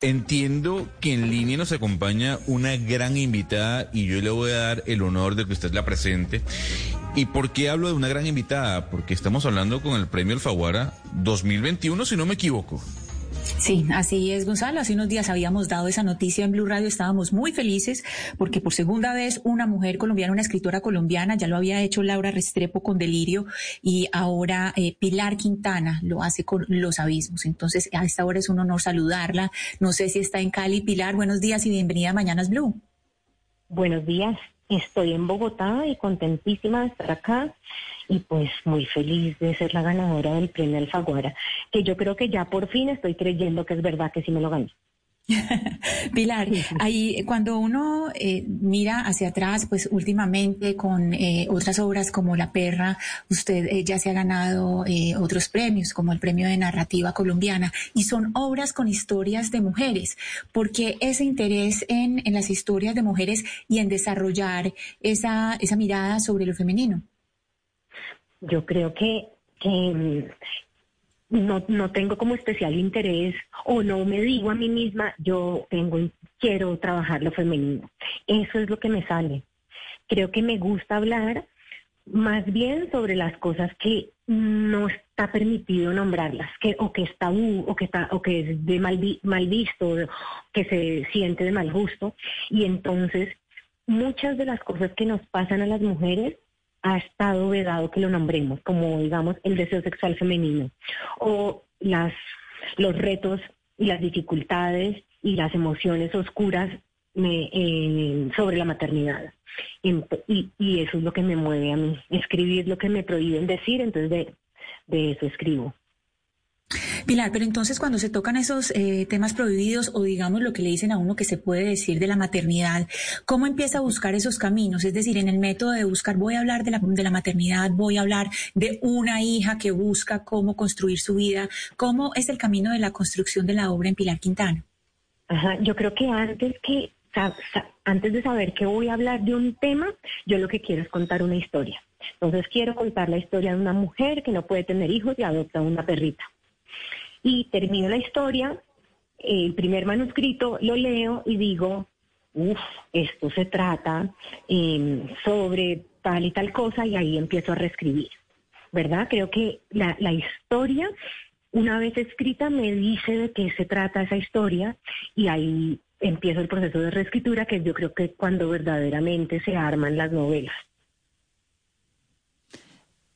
Entiendo que en línea nos acompaña una gran invitada y yo le voy a dar el honor de que usted la presente. ¿Y por qué hablo de una gran invitada? Porque estamos hablando con el Premio Alfaguara 2021, si no me equivoco. Sí, así es, Gonzalo. Hace unos días habíamos dado esa noticia en Blue Radio. Estábamos muy felices porque por segunda vez una mujer colombiana, una escritora colombiana, ya lo había hecho Laura Restrepo con Delirio y ahora eh, Pilar Quintana lo hace con Los Abismos. Entonces, a esta hora es un honor saludarla. No sé si está en Cali. Pilar, buenos días y bienvenida a Mañanas Blue. Buenos días. Estoy en Bogotá y contentísima de estar acá y pues muy feliz de ser la ganadora del premio Alfaguara, que yo creo que ya por fin estoy creyendo que es verdad que sí me lo gané. Pilar, ahí cuando uno eh, mira hacia atrás, pues últimamente con eh, otras obras como La Perra, usted eh, ya se ha ganado otros premios, como el Premio de Narrativa Colombiana, y son obras con historias de mujeres. porque ese interés en, en las historias de mujeres y en desarrollar esa, esa mirada sobre lo femenino? Yo creo que, que no, no tengo como especial interés o no me digo a mí misma, yo tengo, quiero trabajar lo femenino. Eso es lo que me sale. Creo que me gusta hablar más bien sobre las cosas que no está permitido nombrarlas, que, o que está o que está, o que es de mal, mal visto, que se siente de mal gusto. Y entonces, muchas de las cosas que nos pasan a las mujeres ha estado vedado que lo nombremos, como digamos el deseo sexual femenino, o las, los retos y las dificultades y las emociones oscuras eh, sobre la maternidad. Y, y, eso es lo que me mueve a mí, escribir lo que me prohíben decir, entonces de, de eso escribo. Pilar, pero entonces cuando se tocan esos eh, temas prohibidos o digamos lo que le dicen a uno que se puede decir de la maternidad, ¿cómo empieza a buscar esos caminos? Es decir, en el método de buscar, voy a hablar de la, de la maternidad, voy a hablar de una hija que busca cómo construir su vida. ¿Cómo es el camino de la construcción de la obra en Pilar Quintana? Ajá, yo creo que antes que antes de saber que voy a hablar de un tema, yo lo que quiero es contar una historia. Entonces quiero contar la historia de una mujer que no puede tener hijos y adopta una perrita. Y termino la historia, el primer manuscrito lo leo y digo, uff, esto se trata em, sobre tal y tal cosa y ahí empiezo a reescribir, ¿verdad? Creo que la, la historia, una vez escrita, me dice de qué se trata esa historia y ahí empiezo el proceso de reescritura, que yo creo que cuando verdaderamente se arman las novelas.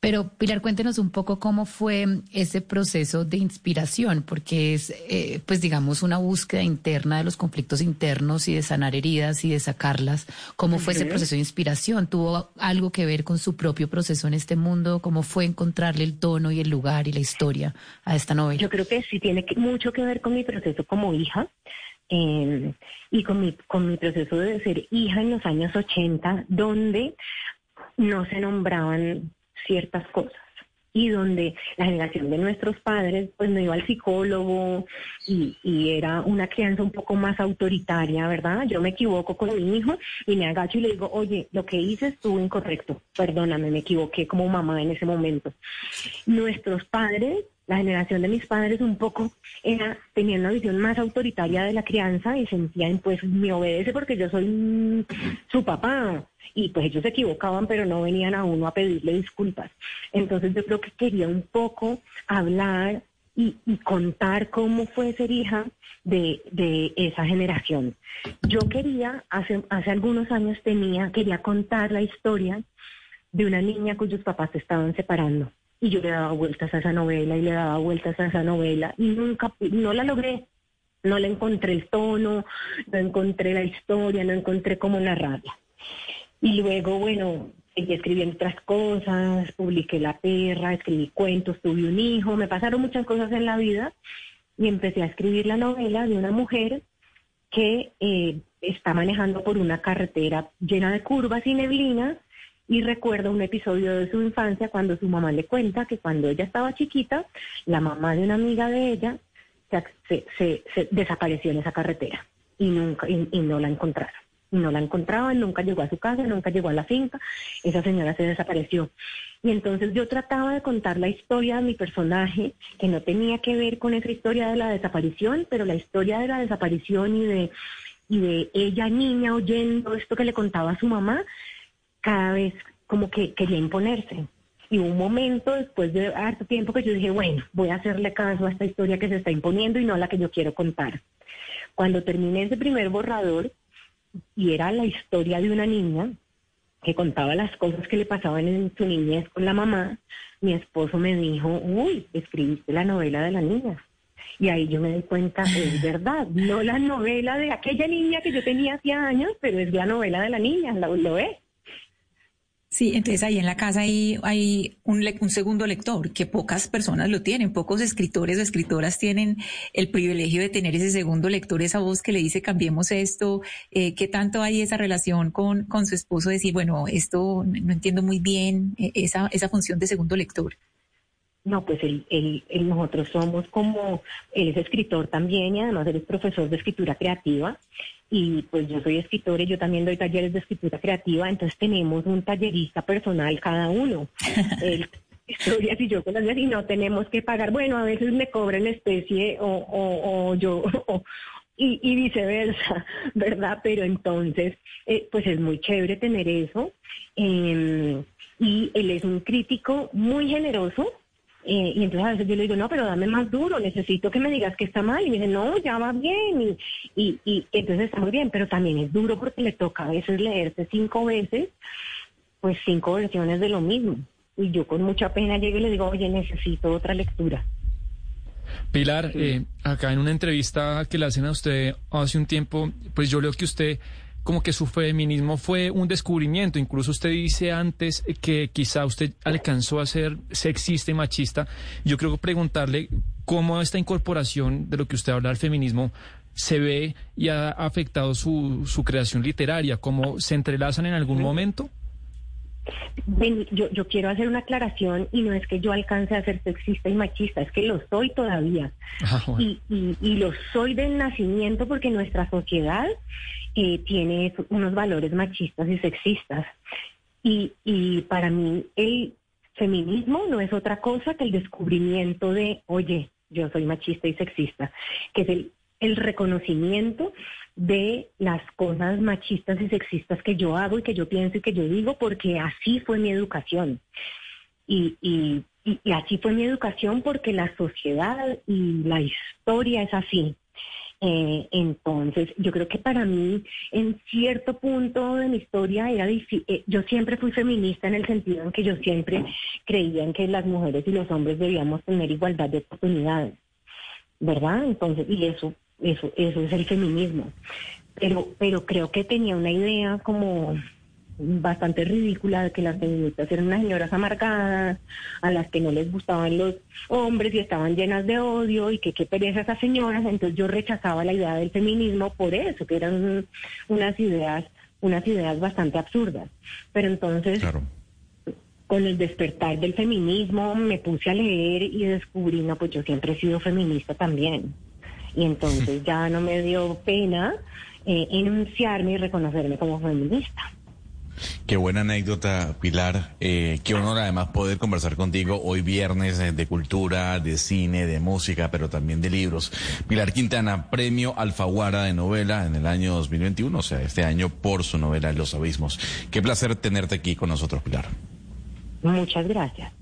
Pero Pilar, cuéntenos un poco cómo fue ese proceso de inspiración, porque es, eh, pues digamos, una búsqueda interna de los conflictos internos y de sanar heridas y de sacarlas. ¿Cómo fue ese proceso de inspiración? ¿Tuvo algo que ver con su propio proceso en este mundo? ¿Cómo fue encontrarle el tono y el lugar y la historia a esta novela? Yo creo que sí tiene mucho que ver con mi proceso como hija. Eh, y con mi, con mi proceso de ser hija en los años 80, donde no se nombraban ciertas cosas y donde la generación de nuestros padres pues no iba al psicólogo y, era una crianza un poco más autoritaria, ¿verdad? Yo me equivoco con mi hijo y me agacho y le digo, oye, lo que hice estuvo incorrecto, perdóname, me equivoqué como mamá en ese momento. Nuestros padres la generación de mis padres un poco era, tenía una visión más autoritaria de la crianza y sentían, pues me obedece porque yo soy su papá. Y pues ellos se equivocaban, pero no venían a uno a pedirle disculpas. Entonces yo creo que quería un poco hablar y, contar cómo fue ser hija de, de, esa generación. Yo quería, hace, hace algunos años tenía, quería contar la historia de una niña cuyos papás se estaban separando y yo le daba vueltas a esa novela y le daba vueltas a esa novela y nunca, no la logré, no le encontré el tono, no encontré la historia, no encontré cómo narrarla. Y luego, bueno, seguí escribiendo otras cosas, publiqué La Perra, escribí cuentos, tuve un hijo, me pasaron muchas cosas en la vida y empecé a escribir la novela de una mujer que eh, está manejando por una carretera llena de curvas y neblina y recuerda un episodio de su infancia cuando su mamá le cuenta que cuando ella estaba chiquita, la mamá de una amiga de ella se, se, desapareció en esa carretera y nunca y, no la encontraron. No la encontraban, nunca llegó a su casa, nunca llegó a la finca, esa señora se desapareció. Y entonces yo trataba de contar la historia de mi personaje, que no tenía que ver con esa historia de la desaparición, pero la historia de la desaparición y de, y de ella niña oyendo esto que le contaba a su mamá, cada vez como que quería imponerse. Y un momento después de harto tiempo que yo dije, bueno, voy a hacerle caso a esta historia que se está imponiendo y no a la que yo quiero contar. Cuando terminé ese primer borrador, y era la historia de una niña que contaba las cosas que le pasaban en su niñez con la mamá, mi esposo me dijo, uy, escribiste la novela de la niña. Y ahí yo me di cuenta, es verdad, no la novela de aquella niña que yo tenía hacía años, pero es la novela de la niña, lo, lo es. Sí, entonces ahí en la casa hay, un, un, segundo lector, que pocas personas lo tienen, pocos escritores o escritoras tienen el privilegio de tener ese segundo lector, esa voz que le dice cambiemos esto, eh, qué tanto hay esa relación con, con su esposo, decir, bueno, esto no entiendo muy bien, eh, esa, esa función de segundo lector. No, pues él, él, nosotros somos como, él es escritor también y además él es profesor de escritura creativa y pues yo soy escritor y yo también doy talleres de escritura creativa, entonces tenemos un tallerista personal cada uno. él, historias y yo con las y no tenemos que pagar, bueno, a veces me cobran especie o, o, o yo... y, y, viceversa, ¿verdad? Pero entonces, eh, pues es muy chévere tener eso. Eh, y él es un crítico muy generoso, eh, y entonces a veces yo le digo, no, pero dame más duro, necesito que me digas que está mal. Y me dice, no, ya va bien. Y, y, entonces está muy bien, pero también es duro porque le toca a veces leerse cinco veces, pues cinco versiones de lo mismo. Y yo con mucha pena llego y le digo, oye, necesito otra lectura. Pilar, eh, acá en una entrevista que le hacen a usted hace un tiempo, pues yo leo que usted como que su feminismo fue un descubrimiento. Incluso usted dice antes que quizá usted alcanzó a ser sexista y machista. Yo creo que preguntarle cómo esta incorporación de lo que usted habla del feminismo se ve y ha afectado su, su creación literaria, cómo se entrelazan en algún momento. yo, yo quiero hacer una aclaración y no es que yo alcance a ser sexista y machista, es que lo soy todavía. Ah, y, y, y lo soy del nacimiento porque nuestra sociedad eh, tiene unos valores machistas y sexistas. Y, y para mí el feminismo no es otra cosa que el descubrimiento de, oye, yo soy machista y sexista, que es el, el reconocimiento de las cosas machistas y sexistas que yo hago y que yo pienso y que yo digo, porque así fue mi educación. Y, y, y, así fue mi educación porque la sociedad y la historia es así. Eh, entonces, yo creo que para mí, en cierto punto de mi historia, era difícil. Eh, yo siempre fui feminista en el sentido en que yo siempre creía en que las mujeres y los hombres debíamos tener igualdad de oportunidades, ¿verdad? Entonces, y eso, eso, eso es el feminismo. Pero, pero creo que tenía una idea como bastante ridícula de que las feministas eran unas señoras amargadas, a las que no les gustaban los hombres y estaban llenas de odio y que qué pereza esas señoras. Entonces yo rechazaba la idea del feminismo por eso, que eran unas ideas, unas ideas bastante absurdas. Pero entonces, con el despertar del feminismo, me puse a leer y descubrí, no, pues yo siempre he sido feminista también. Y entonces ya no me dio pena eh, enunciarme y reconocerme como feminista. Qué buena anécdota, Pilar. Eh, qué honor además poder conversar contigo hoy viernes eh, de cultura, de cine, de música, pero también de libros. Pilar Quintana, premio Alfaguara de novela en el año 2021, o sea, este año por su novela Los Abismos. Qué placer tenerte aquí con nosotros, Pilar. Muchas gracias.